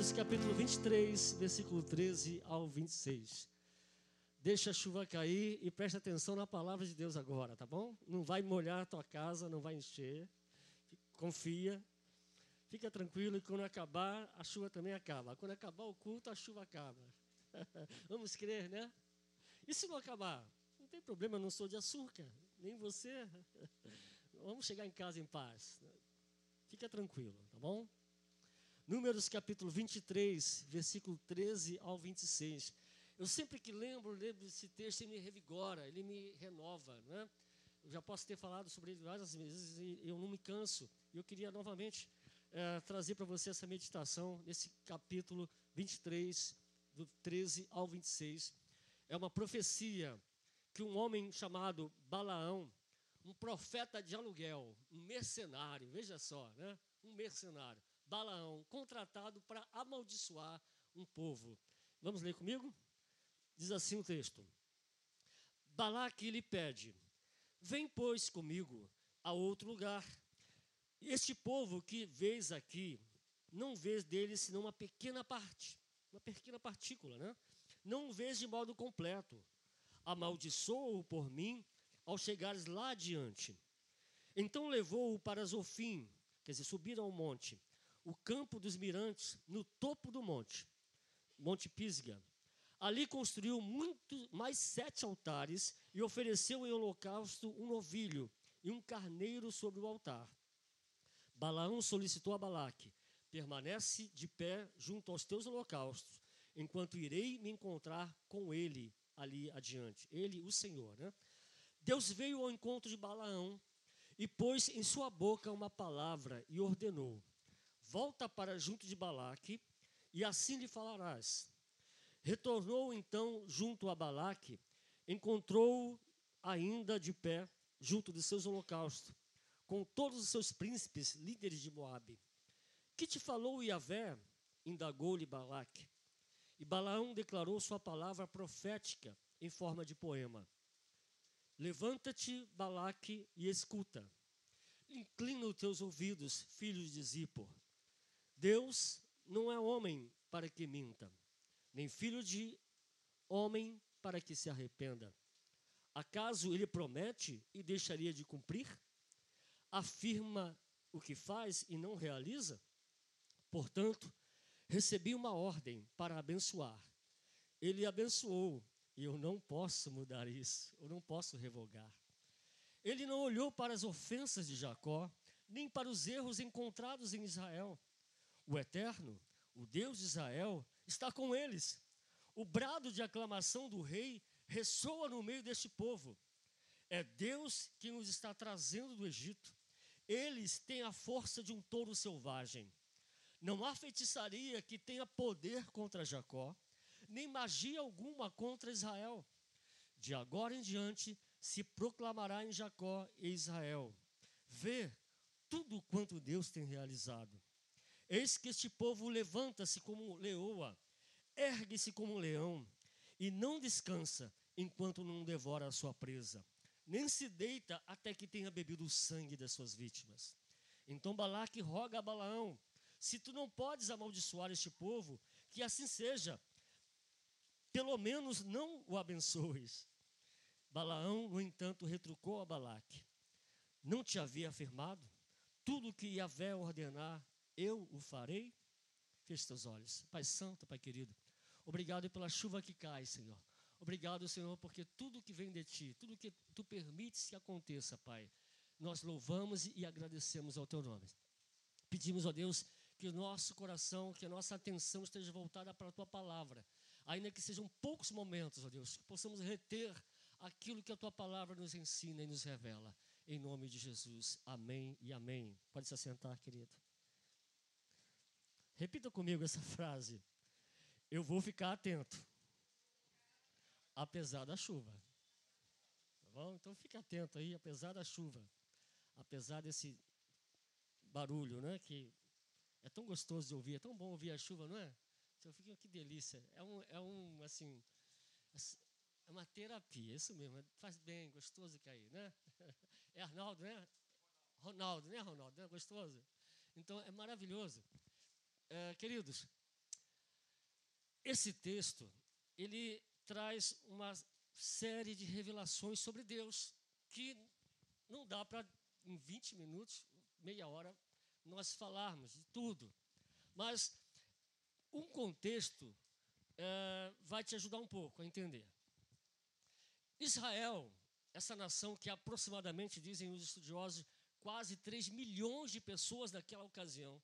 Números capítulo 23, versículo 13 ao 26. Deixa a chuva cair e preste atenção na palavra de Deus agora, tá bom? Não vai molhar a tua casa, não vai encher. Confia. Fica tranquilo e quando acabar, a chuva também acaba. Quando acabar o culto, a chuva acaba. Vamos crer, né? E se não acabar? Não tem problema, não sou de açúcar, nem você. Vamos chegar em casa em paz. Fica tranquilo, tá bom? Números capítulo 23, versículo 13 ao 26. Eu sempre que lembro, lembro desse texto, ele me revigora, ele me renova. Né? Eu já posso ter falado sobre ele várias vezes e eu não me canso. E eu queria novamente é, trazer para você essa meditação nesse capítulo 23, do 13 ao 26. É uma profecia que um homem chamado Balaão, um profeta de aluguel, um mercenário, veja só, né? um mercenário, Balaão, contratado para amaldiçoar um povo. Vamos ler comigo? Diz assim o texto: Balaque lhe pede: Vem, pois, comigo a outro lugar. Este povo que vês aqui, não vês dele senão uma pequena parte, uma pequena partícula, né? Não vês de modo completo. Amaldiçoa-o por mim ao chegares lá adiante. Então levou-o para Zofim, quer dizer, subiram ao monte o campo dos mirantes no topo do monte, Monte Pisga. Ali construiu muito, mais sete altares e ofereceu em holocausto um novilho e um carneiro sobre o altar. Balaão solicitou a Balaque: permanece de pé junto aos teus holocaustos, enquanto irei me encontrar com ele ali adiante. Ele, o Senhor. Né? Deus veio ao encontro de Balaão e pôs em sua boca uma palavra e ordenou: volta para junto de Balaque, e assim lhe falarás. Retornou então junto a Balaque, encontrou-o ainda de pé junto de seus holocaustos, com todos os seus príncipes, líderes de Moabe. Que te falou Yahvé? indagou-lhe Balaque. E Balaão declarou sua palavra profética em forma de poema. Levanta-te, Balaque, e escuta. Inclina os teus ouvidos, filhos de Zippor. Deus não é homem para que minta, nem filho de homem para que se arrependa. Acaso ele promete e deixaria de cumprir? Afirma o que faz e não realiza? Portanto, recebi uma ordem para abençoar. Ele abençoou e eu não posso mudar isso, eu não posso revogar. Ele não olhou para as ofensas de Jacó, nem para os erros encontrados em Israel. O Eterno, o Deus de Israel, está com eles. O brado de aclamação do rei ressoa no meio deste povo. É Deus que nos está trazendo do Egito. Eles têm a força de um touro selvagem. Não há feitiçaria que tenha poder contra Jacó, nem magia alguma contra Israel. De agora em diante se proclamará em Jacó e Israel. Vê tudo quanto Deus tem realizado. Eis que este povo levanta-se como leoa, ergue-se como um leão, e não descansa enquanto não devora a sua presa, nem se deita até que tenha bebido o sangue das suas vítimas. Então Balaque roga a Balaão: se tu não podes amaldiçoar este povo, que assim seja, pelo menos não o abençoes. Balaão, no entanto, retrucou a Balaque: Não te havia afirmado? Tudo o que Yahvé ordenar, eu o farei? Feche teus olhos. Pai Santo, Pai querido, obrigado pela chuva que cai, Senhor. Obrigado, Senhor, porque tudo que vem de Ti, tudo que Tu permites que aconteça, Pai, nós louvamos e agradecemos ao Teu nome. Pedimos, ó Deus, que o nosso coração, que a nossa atenção esteja voltada para a Tua palavra. Ainda que sejam poucos momentos, ó Deus, que possamos reter aquilo que a Tua palavra nos ensina e nos revela. Em nome de Jesus. Amém e amém. Pode se assentar, querido. Repita comigo essa frase. Eu vou ficar atento, apesar da chuva. Tá bom? Então fique atento aí, apesar da chuva, apesar desse barulho, né? Que é tão gostoso de ouvir, é tão bom ouvir a chuva, não é? Então fica que delícia. É um, é um assim, é uma terapia, isso mesmo. Faz bem, gostoso cair, né? É Arnaldo, né? Ronaldo, né, Ronaldo? Não é gostoso? Então é maravilhoso. É, queridos, esse texto, ele traz uma série de revelações sobre Deus que não dá para, em 20 minutos, meia hora, nós falarmos de tudo. Mas um contexto é, vai te ajudar um pouco a entender. Israel, essa nação que aproximadamente, dizem os estudiosos, quase 3 milhões de pessoas naquela ocasião,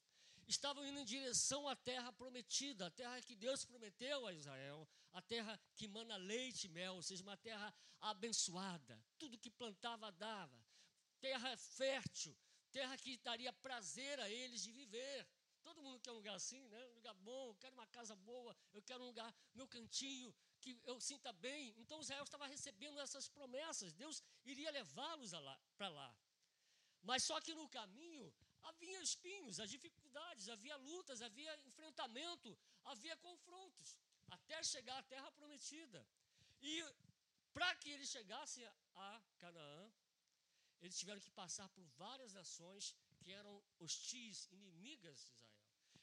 estavam indo em direção à terra prometida, a terra que Deus prometeu a Israel, a terra que mana leite e mel, ou seja, uma terra abençoada, tudo que plantava dava, terra fértil, terra que daria prazer a eles de viver. Todo mundo quer um lugar assim, né? Um lugar bom, eu quero uma casa boa, eu quero um lugar, meu cantinho, que eu sinta bem. Então Israel estava recebendo essas promessas, Deus iria levá-los para lá. Mas só que no caminho havia espinhos, as dificuldades, havia lutas, havia enfrentamento, havia confrontos, até chegar à terra prometida. E para que eles chegassem a Canaã, eles tiveram que passar por várias nações que eram hostis, inimigas de Israel.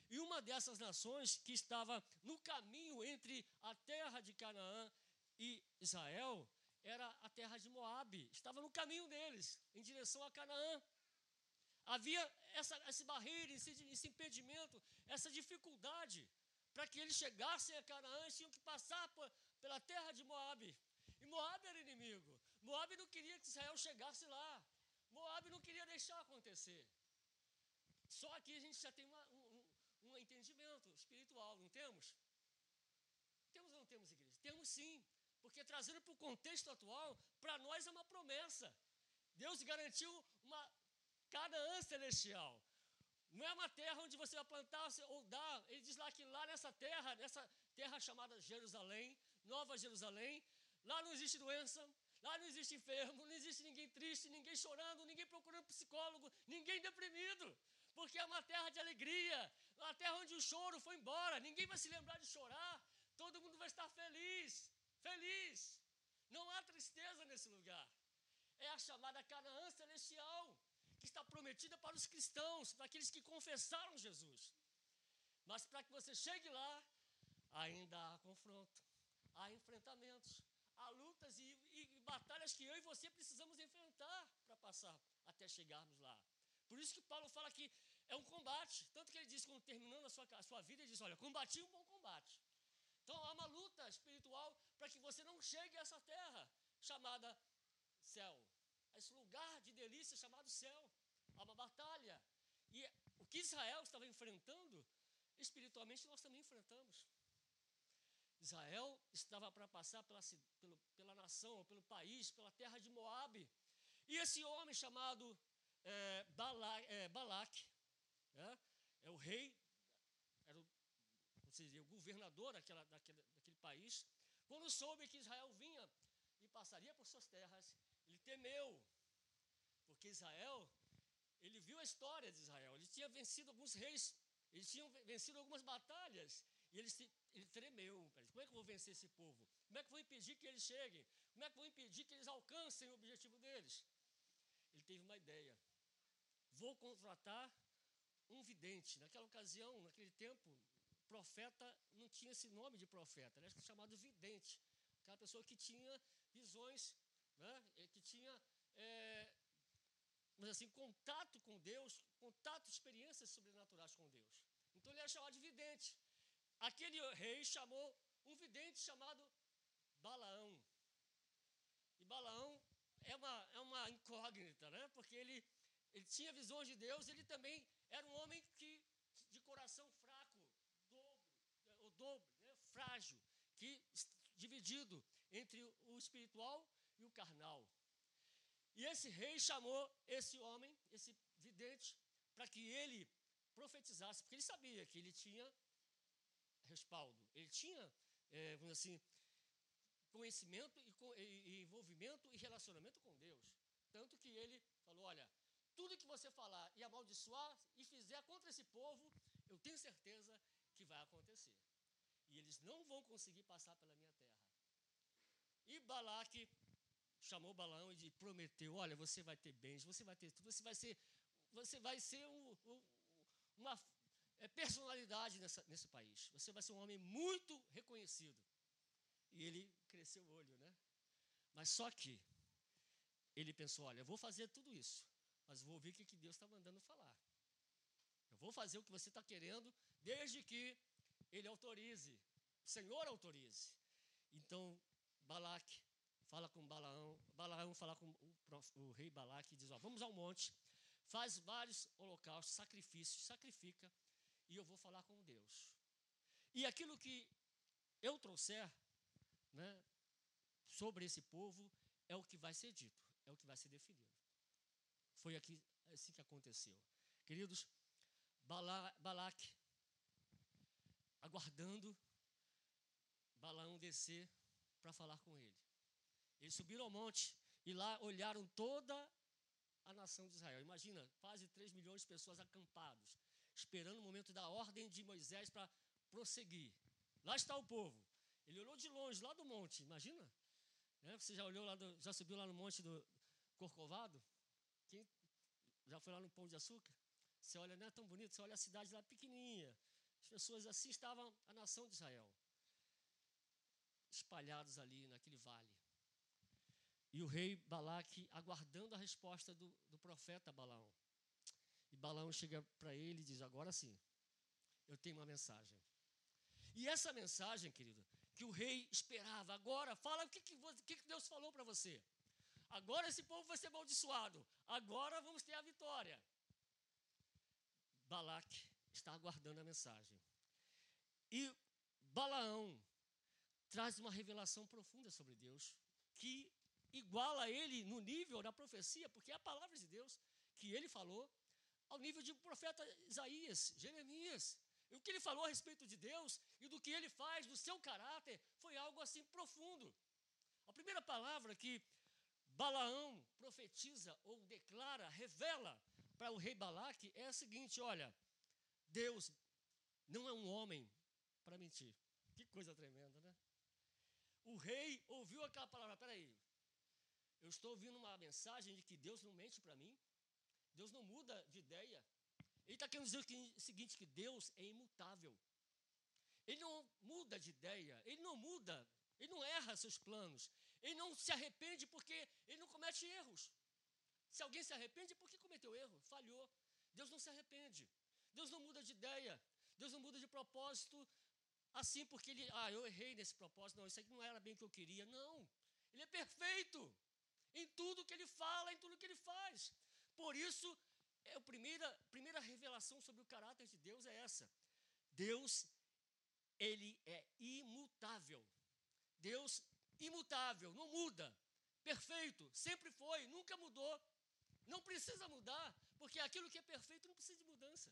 E uma dessas nações que estava no caminho entre a terra de Canaã e Israel era a terra de Moabe. Estava no caminho deles, em direção a Canaã. Havia essa, essa barreira, esse, esse impedimento, essa dificuldade. Para que eles chegassem a Canaã, eles tinham que passar por, pela terra de Moabe. E Moabe era inimigo. Moabe não queria que Israel chegasse lá. Moabe não queria deixar acontecer. Só aqui a gente já tem uma, um, um entendimento espiritual, não temos? Temos ou não temos, igreja? Temos sim. Porque trazendo para o contexto atual, para nós é uma promessa. Deus garantiu uma Canaã celestial. Não é uma terra onde você vai plantar ou dar. Ele diz lá que lá nessa terra, nessa terra chamada Jerusalém, Nova Jerusalém, lá não existe doença, lá não existe enfermo, não existe ninguém triste, ninguém chorando, ninguém procurando psicólogo, ninguém deprimido. Porque é uma terra de alegria, uma terra onde o choro foi embora, ninguém vai se lembrar de chorar, todo mundo vai estar feliz, feliz. Não há tristeza nesse lugar. É a chamada Canaã celestial que está prometida para os cristãos, para aqueles que confessaram Jesus. Mas para que você chegue lá, ainda há confronto, há enfrentamentos, há lutas e, e, batalhas que eu e você precisamos enfrentar para passar até chegarmos lá. Por isso que Paulo fala que é um combate. Tanto que ele diz, quando terminando a sua, a sua vida, ele diz: Olha, combati um bom combate. Então há uma luta espiritual para que você não chegue a essa terra chamada céu esse lugar de delícia chamado céu. Há uma batalha. E o que Israel estava enfrentando, espiritualmente nós também enfrentamos. Israel estava para passar pela, pela, pela nação, pelo país, pela terra de Moabe. E esse homem chamado é, é, é, é, o rei, era o, seja, o governador daquela, daquele, daquele país, quando soube que Israel vinha e passaria por suas terras, temeu, porque Israel, ele viu a história de Israel, ele tinha vencido alguns reis, eles tinham vencido algumas batalhas, e ele, se, ele tremeu. Como é que eu vou vencer esse povo? Como é que eu vou impedir que eles cheguem? Como é que eu vou impedir que eles alcancem o objetivo deles? Ele teve uma ideia. Vou contratar um vidente. Naquela ocasião, naquele tempo, profeta não tinha esse nome de profeta, ele era chamado vidente. Aquela pessoa que tinha visões né? que tinha, é, assim, contato com Deus, contato, experiências sobrenaturais com Deus. Então ele era chamado de vidente. Aquele rei chamou um vidente chamado Balaão. E Balaão é uma, é uma incógnita, né? Porque ele, ele tinha visões de Deus, ele também era um homem que, de coração fraco, dobro, o dobro, né? frágil, que dividido entre o espiritual e o carnal. E esse rei chamou esse homem, esse vidente, para que ele profetizasse, porque ele sabia que ele tinha respaldo, ele tinha, é, vamos assim, conhecimento e, e, envolvimento e relacionamento com Deus. Tanto que ele falou: olha, tudo que você falar e amaldiçoar e fizer contra esse povo, eu tenho certeza que vai acontecer. E eles não vão conseguir passar pela minha terra. E Balaque chamou Balaão e prometeu: Olha, você vai ter bens, você vai ter tudo, você vai ser, você vai ser um, um, uma, é, personalidade nessa, nesse país. Você vai ser um homem muito reconhecido. E ele cresceu o olho, né? Mas só que ele pensou: olha, eu vou fazer tudo isso, mas vou ouvir o que Deus está mandando falar. Eu vou fazer o que você está querendo, desde que ele autorize, o Senhor autorize. Então, Balaque fala com Balaão, Balaão fala com o, o rei Balaque e diz: ó, vamos ao monte, faz vários holocaustos, sacrifícios, sacrifica, e eu vou falar com Deus. E aquilo que eu trouxer né, sobre esse povo é o que vai ser dito, é o que vai ser definido. Foi aqui, assim que aconteceu. Queridos, Bala, Balaque, aguardando Balaão descer para falar com ele. Eles subiram ao monte e lá olharam toda a nação de Israel. Imagina, quase 3 milhões de pessoas acampados, esperando o momento da ordem de Moisés para prosseguir. Lá está o povo. Ele olhou de longe, lá do monte, imagina? É, você já olhou lá, do, já subiu lá no monte do Corcovado? Quem já foi lá no Pão de Açúcar? Você olha, não é tão bonito, você olha a cidade lá pequenininha. As pessoas assim estavam a nação de Israel, espalhados ali naquele vale. E o rei Balaque aguardando a resposta do, do profeta Balaão. E Balaão chega para ele e diz: Agora sim, eu tenho uma mensagem. E essa mensagem, querido, que o rei esperava, agora, fala o que, que, que Deus falou para você. Agora esse povo vai ser amaldiçoado. Agora vamos ter a vitória. Balaque está aguardando a mensagem. E Balaão traz uma revelação profunda sobre Deus, que iguala ele no nível da profecia, porque é a palavra de Deus que ele falou, ao nível de profeta Isaías, Jeremias. E o que ele falou a respeito de Deus e do que ele faz, do seu caráter, foi algo assim profundo. A primeira palavra que Balaão profetiza ou declara, revela para o rei Balaque é a seguinte: olha, Deus não é um homem para mentir. Que coisa tremenda, né? O rei ouviu aquela palavra, peraí, eu estou ouvindo uma mensagem de que Deus não mente para mim, Deus não muda de ideia. Ele está querendo dizer o seguinte: que Deus é imutável. Ele não muda de ideia, ele não muda, ele não erra seus planos, ele não se arrepende porque ele não comete erros. Se alguém se arrepende, porque cometeu erro, falhou. Deus não se arrepende. Deus não muda de ideia. Deus não muda de propósito assim porque ele, ah, eu errei nesse propósito. Não, isso aqui não era bem o que eu queria. Não. Ele é perfeito em tudo que ele fala, em tudo que ele faz. Por isso, é a primeira, primeira revelação sobre o caráter de Deus é essa. Deus, ele é imutável. Deus imutável, não muda. Perfeito, sempre foi, nunca mudou. Não precisa mudar, porque aquilo que é perfeito não precisa de mudança.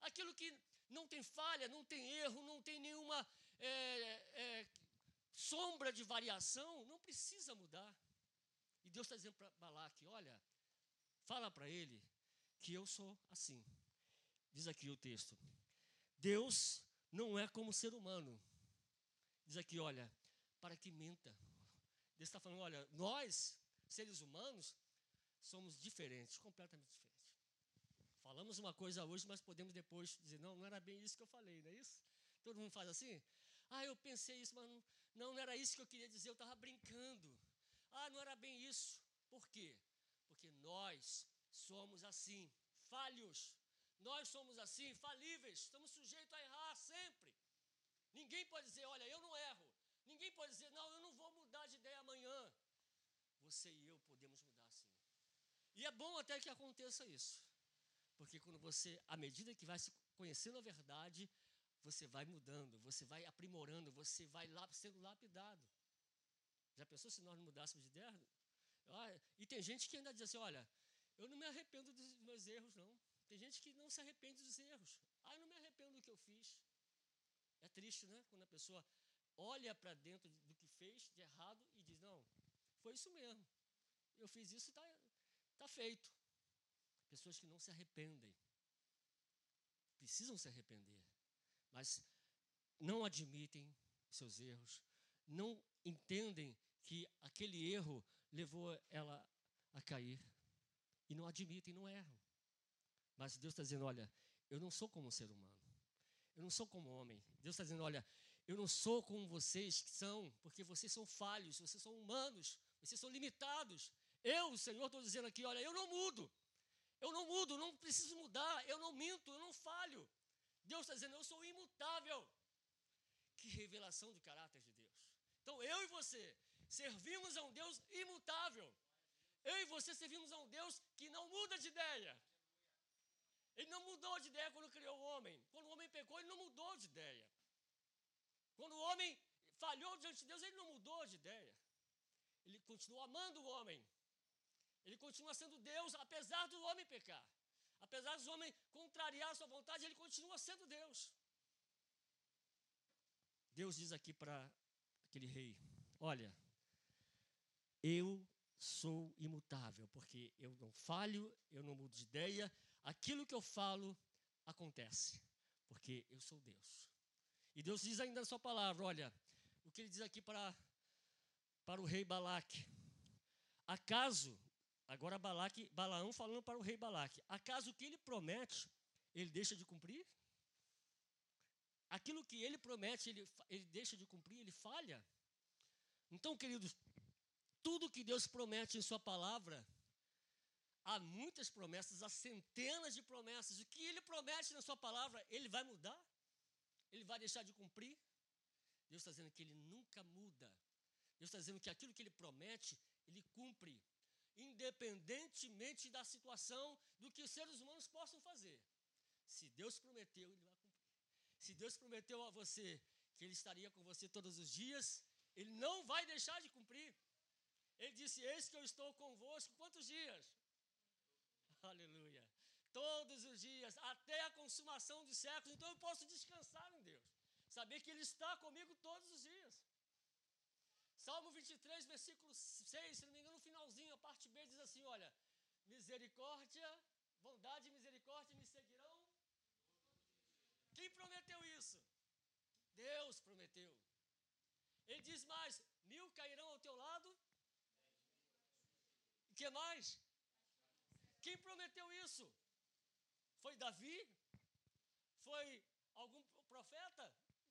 Aquilo que não tem falha, não tem erro, não tem nenhuma é, é, sombra de variação, não precisa mudar. Deus está dizendo para Balaque: olha, fala para ele que eu sou assim. Diz aqui o texto: Deus não é como ser humano. Diz aqui, olha, para que minta. Deus está falando: olha, nós, seres humanos, somos diferentes, completamente diferentes. Falamos uma coisa hoje, mas podemos depois dizer: não, não era bem isso que eu falei, não é isso? Todo mundo faz assim? Ah, eu pensei isso, mas não, não era isso que eu queria dizer, eu estava brincando. Ah, não era bem isso. Por quê? Porque nós somos assim, falhos. Nós somos assim, falíveis. Estamos sujeitos a errar sempre. Ninguém pode dizer, olha, eu não erro. Ninguém pode dizer, não, eu não vou mudar de ideia amanhã. Você e eu podemos mudar sim. E é bom até que aconteça isso. Porque quando você, à medida que vai se conhecendo a verdade, você vai mudando, você vai aprimorando, você vai sendo lapidado. Já pensou se nós não mudássemos de ideia? Ah, e tem gente que ainda diz assim: olha, eu não me arrependo dos meus erros, não. Tem gente que não se arrepende dos erros. Ah, eu não me arrependo do que eu fiz. É triste, né? Quando a pessoa olha para dentro do que fez de errado e diz: não, foi isso mesmo. Eu fiz isso está tá feito. Pessoas que não se arrependem. Precisam se arrepender. Mas não admitem seus erros, não entendem que aquele erro levou ela a cair. E não admitem, não erram. Mas Deus está dizendo: olha, eu não sou como um ser humano. Eu não sou como homem. Deus está dizendo: olha, eu não sou como vocês que são, porque vocês são falhos, vocês são humanos, vocês são limitados. Eu, o Senhor, estou dizendo aqui: olha, eu não mudo. Eu não mudo, não preciso mudar, eu não minto, eu não falho. Deus está dizendo: eu sou imutável. Que revelação de caráter de Deus. Então, eu e você servimos a um Deus imutável. Eu e você servimos a um Deus que não muda de ideia. Ele não mudou de ideia quando criou o homem. Quando o homem pecou, ele não mudou de ideia. Quando o homem falhou diante de Deus, ele não mudou de ideia. Ele continua amando o homem. Ele continua sendo Deus, apesar do homem pecar. Apesar do homem contrariar a sua vontade, ele continua sendo Deus. Deus diz aqui para aquele rei: Olha, eu sou imutável, porque eu não falho, eu não mudo de ideia, aquilo que eu falo acontece, porque eu sou Deus. E Deus diz ainda na sua palavra, olha, o que ele diz aqui para, para o rei Balaque. Acaso, agora Balaque, Balaão falando para o rei Balaque, acaso o que ele promete, ele deixa de cumprir? Aquilo que ele promete, ele, ele deixa de cumprir, ele falha? Então, queridos, tudo que Deus promete em Sua palavra, há muitas promessas, há centenas de promessas. O que Ele promete na Sua palavra, Ele vai mudar? Ele vai deixar de cumprir? Deus está dizendo que Ele nunca muda. Deus está dizendo que aquilo que Ele promete, Ele cumpre, independentemente da situação, do que os seres humanos possam fazer. Se Deus prometeu, Ele vai cumprir. Se Deus prometeu a você que Ele estaria com você todos os dias, Ele não vai deixar de cumprir. Ele disse: Eis que eu estou convosco quantos dias? Aleluia. Todos os dias, até a consumação dos séculos. Então eu posso descansar em Deus. Saber que Ele está comigo todos os dias. Salmo 23, versículo 6, se não me engano, no finalzinho, a parte B diz assim: Olha, misericórdia, bondade e misericórdia me seguirão. Quem prometeu isso? Deus prometeu. Ele diz mais: mil cairão ao teu lado que mais? Quem prometeu isso? Foi Davi? Foi algum profeta?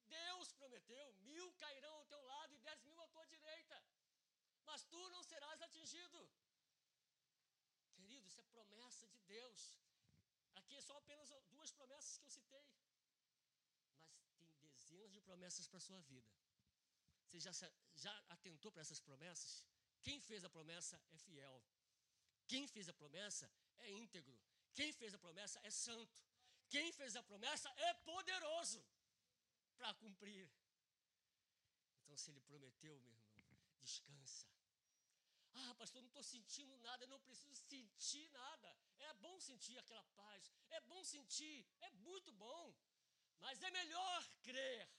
Deus prometeu: mil cairão ao teu lado e dez mil à tua direita, mas tu não serás atingido. Querido, isso é promessa de Deus. Aqui é só apenas duas promessas que eu citei. Mas tem dezenas de promessas para a sua vida. Você já, já atentou para essas promessas? Quem fez a promessa é fiel. Quem fez a promessa é íntegro. Quem fez a promessa é santo. Quem fez a promessa é poderoso para cumprir. Então, se ele prometeu, meu irmão, descansa. Ah, pastor, não estou sentindo nada, eu não preciso sentir nada. É bom sentir aquela paz, é bom sentir, é muito bom. Mas é melhor crer.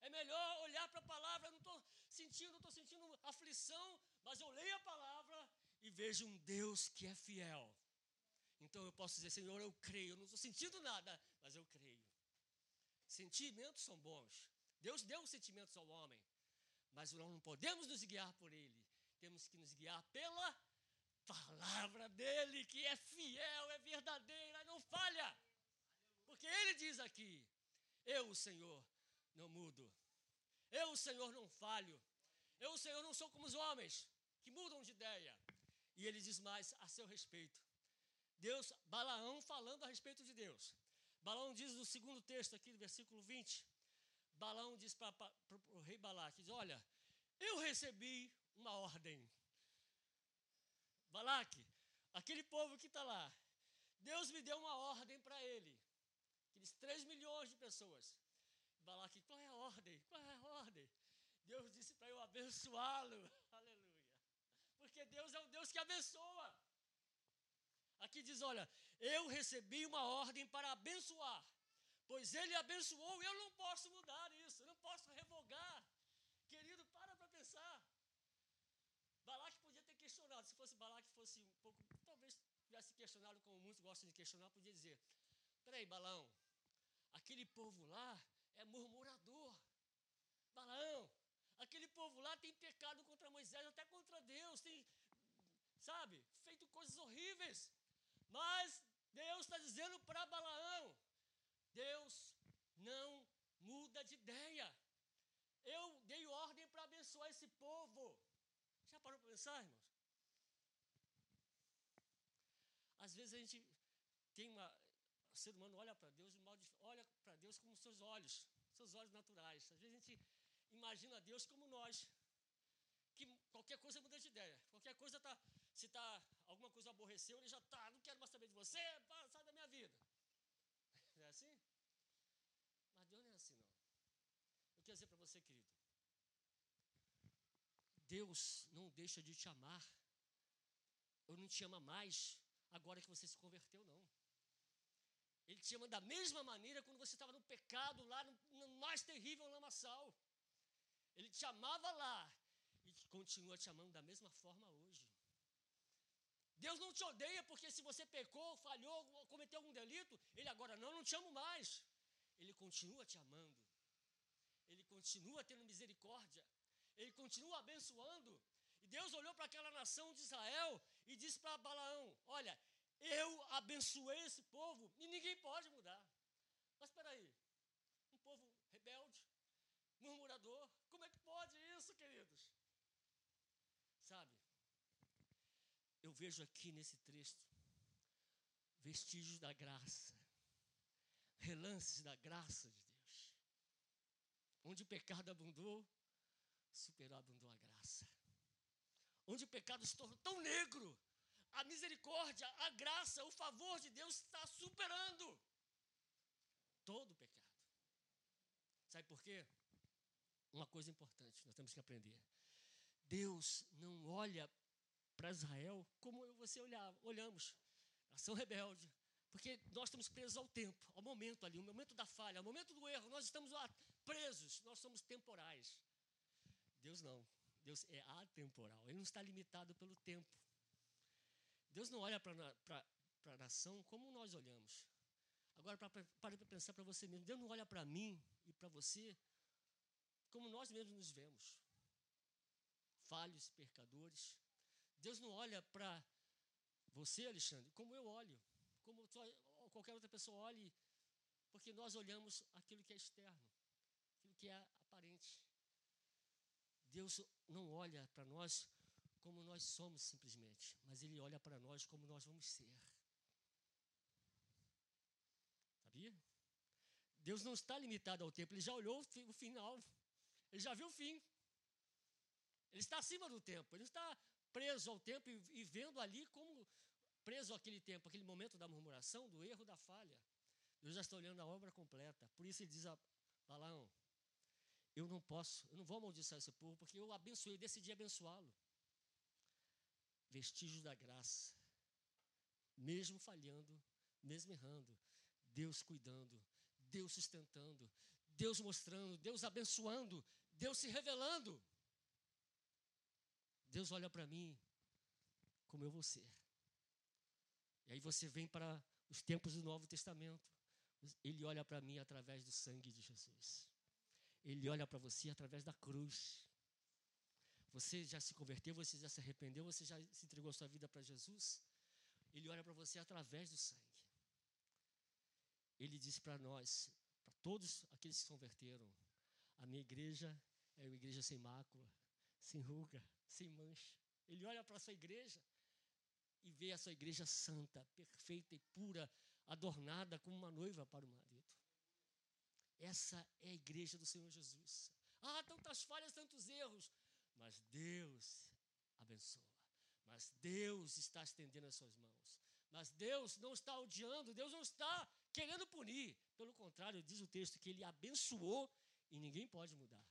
É melhor olhar para a palavra, não estou sentindo, não estou sentindo aflição, mas eu leio a palavra e vejo um Deus que é fiel. Então eu posso dizer, Senhor, eu creio. Eu não estou sentindo nada, mas eu creio. Sentimentos são bons. Deus deu sentimentos ao homem, mas nós não podemos nos guiar por ele. Temos que nos guiar pela palavra dele, que é fiel, é verdadeira, não falha. Porque ele diz aqui: Eu, o Senhor, não mudo. Eu, o Senhor, não falho. Eu, o Senhor, não sou como os homens que mudam de ideia. E ele diz mais a seu respeito. Deus, Balaão falando a respeito de Deus. Balaão diz no segundo texto aqui, do versículo 20. Balaão diz para o rei Balaque, diz, olha, eu recebi uma ordem. Balaque, aquele povo que está lá, Deus me deu uma ordem para ele. Aqueles 3 milhões de pessoas. Balaque, qual é a ordem? Qual é a ordem? Deus disse para eu abençoá-lo. Porque Deus é um Deus que abençoa. Aqui diz: olha, eu recebi uma ordem para abençoar, pois ele abençoou eu não posso mudar isso, eu não posso revogar. Querido, para para pensar. Balaque podia ter questionado, se fosse Balaque fosse um pouco, talvez tivesse questionado como muitos gostam de questionar, podia dizer: peraí, Balão, aquele povo lá é murmurador. Balaão, Aquele povo lá tem pecado contra Moisés, até contra Deus, tem, sabe, feito coisas horríveis. Mas Deus está dizendo para Balaão: Deus não muda de ideia. Eu dei ordem para abençoar esse povo. Já parou para pensar, irmãos? Às vezes a gente tem uma. O ser humano olha para Deus, olha para Deus como seus olhos, seus olhos naturais. Às vezes a gente imagina Deus como nós. Que qualquer coisa muda de ideia. Qualquer coisa tá. Se tá, alguma coisa aborreceu, ele já tá, não quero mais saber de você, sai da minha vida. Não é assim? Mas Deus não é assim, não. Eu quero dizer para você, querido. Deus não deixa de te amar. Ou não te ama mais agora que você se converteu, não. Ele te ama da mesma maneira quando você estava no pecado, lá no, no mais terrível lamaçal. Ele te amava lá e continua te amando da mesma forma hoje. Deus não te odeia porque se você pecou, falhou, cometeu algum delito, ele agora não, não te amo mais. Ele continua te amando. Ele continua tendo misericórdia. Ele continua abençoando. E Deus olhou para aquela nação de Israel e disse para Balaão: Olha, eu abençoei esse povo e ninguém pode mudar. Mas espera aí, um povo rebelde, murmurador, como é que pode isso, queridos? Sabe, eu vejo aqui nesse texto vestígios da graça, relances da graça de Deus. Onde o pecado abundou, superabundou a graça onde o pecado se tornou tão negro, a misericórdia, a graça, o favor de Deus está superando todo o pecado. Sabe por quê? Uma coisa importante, nós temos que aprender. Deus não olha para Israel como eu você olhava, olhamos. Nação rebelde. Porque nós estamos presos ao tempo, ao momento ali, ao momento da falha, ao momento do erro. Nós estamos lá presos, nós somos temporais. Deus não. Deus é atemporal, ele não está limitado pelo tempo. Deus não olha para a nação como nós olhamos. Agora, pare para pensar para você mesmo. Deus não olha para mim e para você como nós mesmos nos vemos. Falhos, pecadores. Deus não olha para você, Alexandre, como eu olho. Como qualquer outra pessoa olhe. Porque nós olhamos aquilo que é externo. Aquilo que é aparente. Deus não olha para nós como nós somos simplesmente, mas Ele olha para nós como nós vamos ser. Sabia? Deus não está limitado ao tempo, Ele já olhou o final, Ele já viu o fim. Ele está acima do tempo, Ele está preso ao tempo e, vendo ali como preso àquele tempo, aquele momento da murmuração, do erro, da falha. Deus já está olhando a obra completa. Por isso ele diz a Balaão: eu não posso, eu não vou amaldiçoar esse povo, porque eu abençoei, decidi abençoá-lo. Vestígios da graça, mesmo falhando, mesmo errando, Deus cuidando, Deus sustentando, Deus mostrando, Deus abençoando, Deus se revelando. Deus olha para mim como eu vou ser. E aí você vem para os tempos do Novo Testamento. Ele olha para mim através do sangue de Jesus. Ele olha para você através da cruz. Você já se converteu, você já se arrependeu, você já se entregou a sua vida para Jesus? Ele olha para você através do sangue. Ele disse para nós, para todos aqueles que se converteram, a minha igreja é uma igreja sem mácula, sem ruga, sem mancha. Ele olha para a sua igreja e vê a sua igreja santa, perfeita e pura, adornada como uma noiva para o marido. Essa é a igreja do Senhor Jesus. Ah, tantas falhas, tantos erros. Mas Deus abençoa. Mas Deus está estendendo as suas mãos. Mas Deus não está odiando, Deus não está querendo punir. Pelo contrário, diz o texto que ele abençoou e ninguém pode mudar.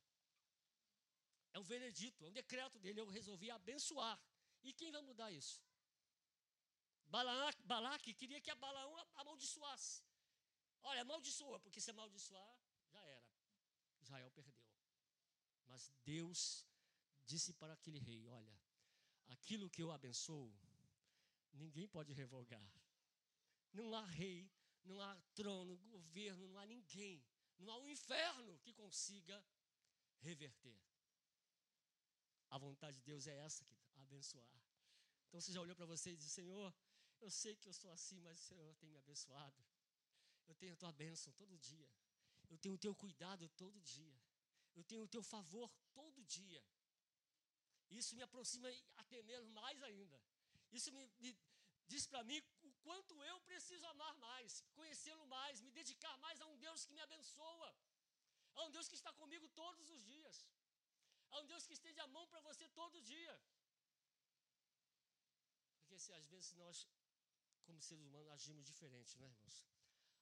É um veredito, é um decreto dele. Eu resolvi abençoar. E quem vai mudar isso? Balaque, queria que a Balaão amaldiçoasse. Olha, amaldiçoa, porque se amaldiçoar, já era. Israel perdeu. Mas Deus disse para aquele rei: Olha, aquilo que eu abençoo, ninguém pode revogar. Não há rei, não há trono, governo, não há ninguém, não há um inferno que consiga reverter. A vontade de Deus é essa, que abençoar. Então você já olhou para você e disse: Senhor, Eu sei que eu sou assim, mas o Senhor tem me abençoado. Eu tenho a tua bênção todo dia. Eu tenho o teu cuidado todo dia. Eu tenho o teu favor todo dia. Isso me aproxima a temer mais ainda. Isso me, me diz para mim o quanto eu preciso amar mais, conhecê-lo mais, me dedicar mais a um Deus que me abençoa, a um Deus que está comigo todos os dias, a um Deus que estende a mão para você todo dia. Porque se às vezes nós, como seres humanos, agimos diferente, né, irmãos?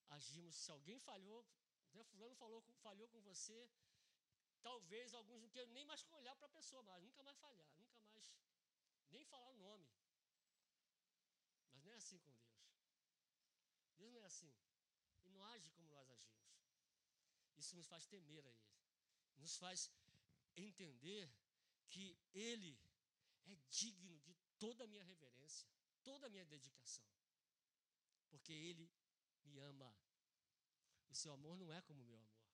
Agimos, se alguém falhou, né, fulano falou, falhou com você, talvez alguns não queiram nem mais olhar para a pessoa mais, nunca mais falhar, nunca mais nem falar o nome. Mas não é assim com Deus. Deus não é assim. Ele não age como nós agimos. Isso nos faz temer a Ele. Nos faz entender que Ele é digno de toda a minha reverência, toda a minha dedicação. Porque Ele me ama. O seu amor não é como o meu amor.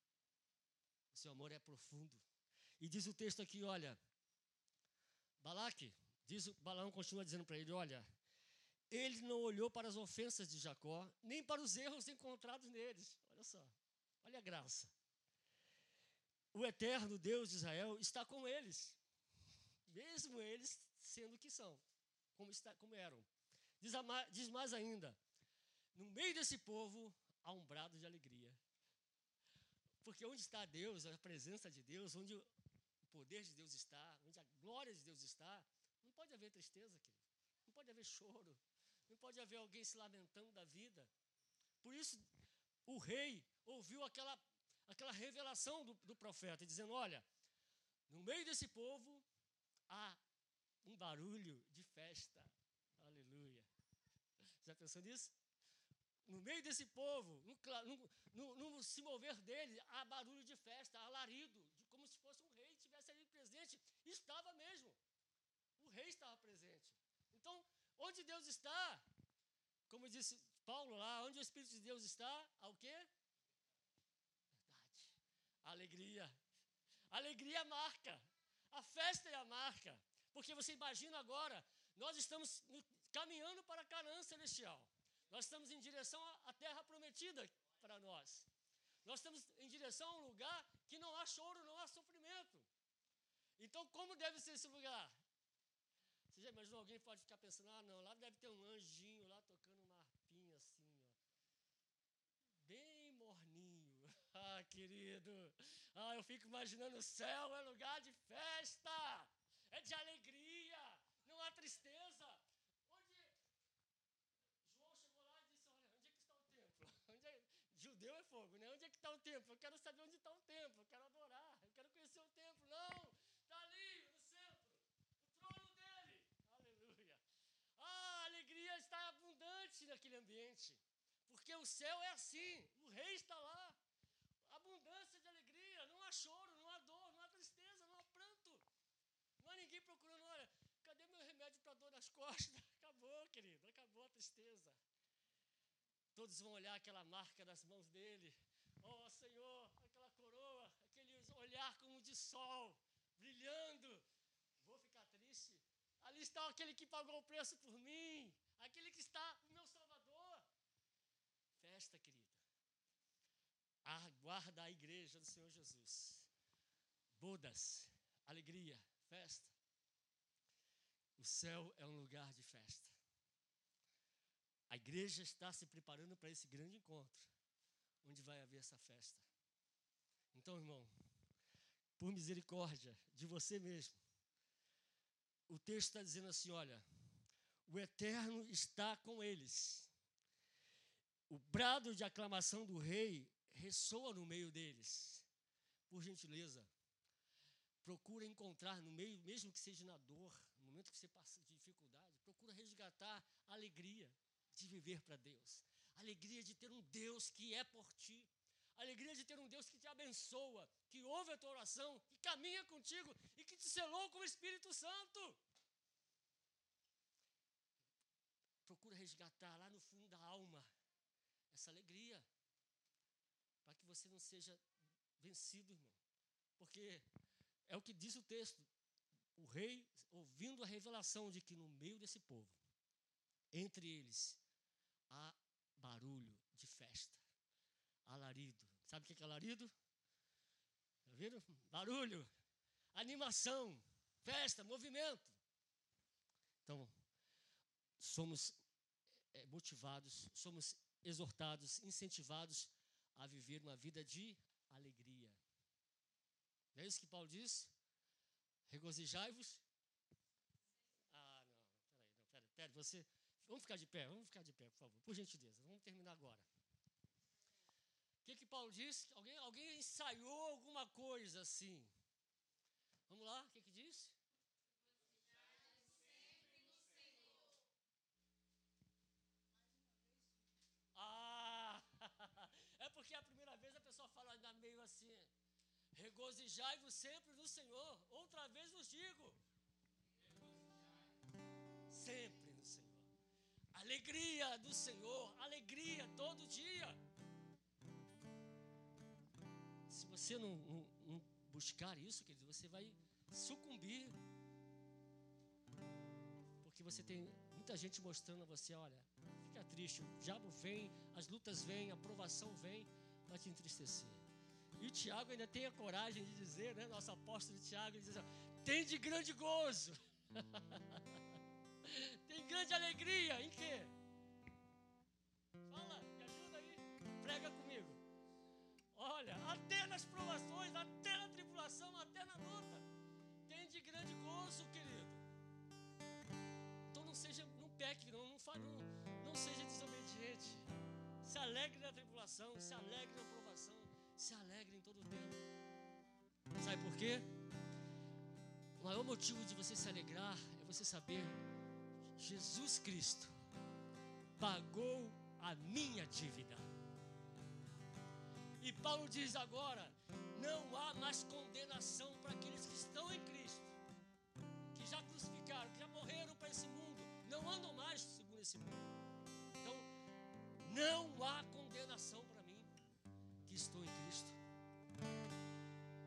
O seu amor é profundo. E diz o texto aqui, olha, Balaque, diz, Balaão continua dizendo para ele, olha, ele não olhou para as ofensas de Jacó, nem para os erros encontrados neles. Olha só, olha a graça. O eterno Deus de Israel está com eles, mesmo eles sendo o que são, como, está, como eram. Diz, diz mais ainda: no meio desse povo há um brado de alegria. Porque onde está Deus, a presença de Deus, onde o poder de Deus está, onde a glória de Deus está, não pode haver tristeza, querido. Não pode haver choro, não pode haver alguém se lamentando da vida. Por isso, o rei ouviu aquela, aquela revelação do, do profeta, dizendo: Olha, no meio desse povo há um barulho de festa. Aleluia. Já pensou nisso? No meio desse povo, no, no, no, se mover dele, há barulho de festa, alarido, de, como se fosse um rei estivesse ali presente. Estava mesmo. O rei estava presente. Então, Onde Deus está? Como disse Paulo lá, onde o Espírito de Deus está, há o quê? Alegria. Alegria é marca. A festa é a marca. Porque você imagina agora, nós estamos caminhando para a Canaã celestial. Nós estamos em direção à terra prometida para nós. Nós estamos em direção a um lugar que não há choro, não há sofrimento. Então, como deve ser esse lugar? Você já imaginou alguém pode ficar pensando, ah, não, lá deve ter um anjinho lá tocando uma harpinha assim, ó. Bem morninho. Ah, querido. Ah, eu fico imaginando o céu é lugar de festa. É de alegria. Não há tristeza. Onde João chegou lá e disse, olha, onde é que está o templo? Onde é... Judeu é fogo, né? Onde é que está o templo? Eu quero saber onde está o templo. Eu quero adorar. Eu quero conhecer o templo. Não, está ali, no centro. a alegria está abundante naquele ambiente. Porque o céu é assim, o rei está lá. Abundância de alegria, não há choro, não há dor, não há tristeza, não há pranto. Não há ninguém procurando, olha, cadê meu remédio para dor nas costas? Acabou, querido, acabou a tristeza. Todos vão olhar aquela marca das mãos dele. Oh, Senhor, aquela coroa, aquele olhar como de sol, brilhando. Vou ficar triste? Ali está aquele que pagou o preço por mim, aquele que está o meu Salvador. Festa, querida. Aguarda a igreja do Senhor Jesus. Bodas, alegria, festa. O céu é um lugar de festa. A igreja está se preparando para esse grande encontro, onde vai haver essa festa. Então, irmão, por misericórdia de você mesmo, o texto está dizendo assim: olha, o Eterno está com eles. O brado de aclamação do rei ressoa no meio deles. Por gentileza, procura encontrar no meio, mesmo que seja na dor, no momento que você passa de dificuldade, procura resgatar a alegria de viver para Deus, a alegria de ter um Deus que é por ti, a alegria de ter um Deus que te abençoa, que ouve a tua oração, que caminha contigo e que te selou com o Espírito Santo. Procura resgatar lá no fundo da alma essa alegria, você não seja vencido, irmão. Porque é o que diz o texto. O rei, ouvindo a revelação de que no meio desse povo Entre eles há barulho de festa, alarido. Sabe o que é alarido? Tá viram? Barulho, animação, festa, movimento. Então, somos é, motivados, somos exortados, incentivados a viver uma vida de alegria. Não é isso que Paulo diz? Regozijai-vos. Ah, não, peraí, não, peraí, peraí, você. Vamos ficar de pé, vamos ficar de pé, por favor, por gentileza. Vamos terminar agora. O que, que Paulo diz? Alguém, alguém ensaiou alguma coisa assim? Vamos lá, o que, que diz? Ah, é porque a primeira vez a pessoa fala ainda meio assim. Regozijai-vos sempre no Senhor. Outra vez vos digo. Sempre no Senhor. Alegria do Senhor, alegria todo dia. Se você não, não, não buscar isso, querido, você vai sucumbir. Porque você tem muita gente mostrando a você, olha, fica triste, o diabo vem, as lutas vêm, a provação vem para te entristecer. E o Tiago ainda tem a coragem de dizer, né? Nosso apóstolo Tiago diz assim, tem de grande gozo. tem grande alegria em quê? Fala, me ajuda aí. Prega comigo. Olha, até nas provações, até na tribulação, até na luta, tem de grande gozo, querido. Então não seja, não peque, não, não, não, não seja desobediente. Se alegre na tribulação, se alegre na provação se alegre em todo o tempo. Sabe por quê? O maior motivo de você se alegrar é você saber Jesus Cristo pagou a minha dívida. E Paulo diz agora: não há mais condenação para aqueles que estão em Cristo, que já crucificaram, que já morreram para esse mundo, não andam mais segundo esse mundo. Então, não há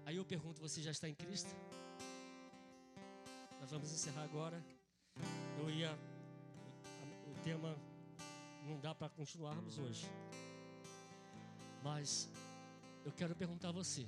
Aí eu pergunto: você já está em Cristo? Nós vamos encerrar agora. Eu ia. O, tema não dá para continuarmos hoje. Mas eu quero perguntar a você: